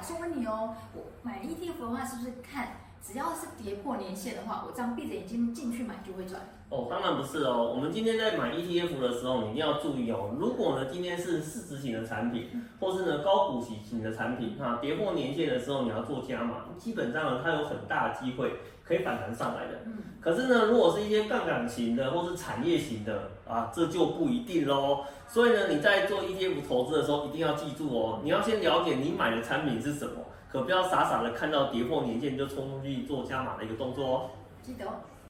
老师，我问你哦，我买 ETF 的话，是不是看只要是跌破年线的话，我这样闭着眼睛进去买就会赚？哦，当然不是哦。我们今天在买 ETF 的时候，你一定要注意哦。如果呢今天是市值型的产品，或是呢高股息型的产品，哈，跌破年线的时候你要做加码，基本上呢它有很大的机会可以反弹上来的。嗯。可是呢，如果是一些杠杆型的或是产业型的啊，这就不一定喽。所以呢，你在做 ETF 投资的时候，一定要记住哦，你要先了解你买的产品是什么，可不要傻傻的看到跌破年线就冲出去做加码的一个动作哦。记得。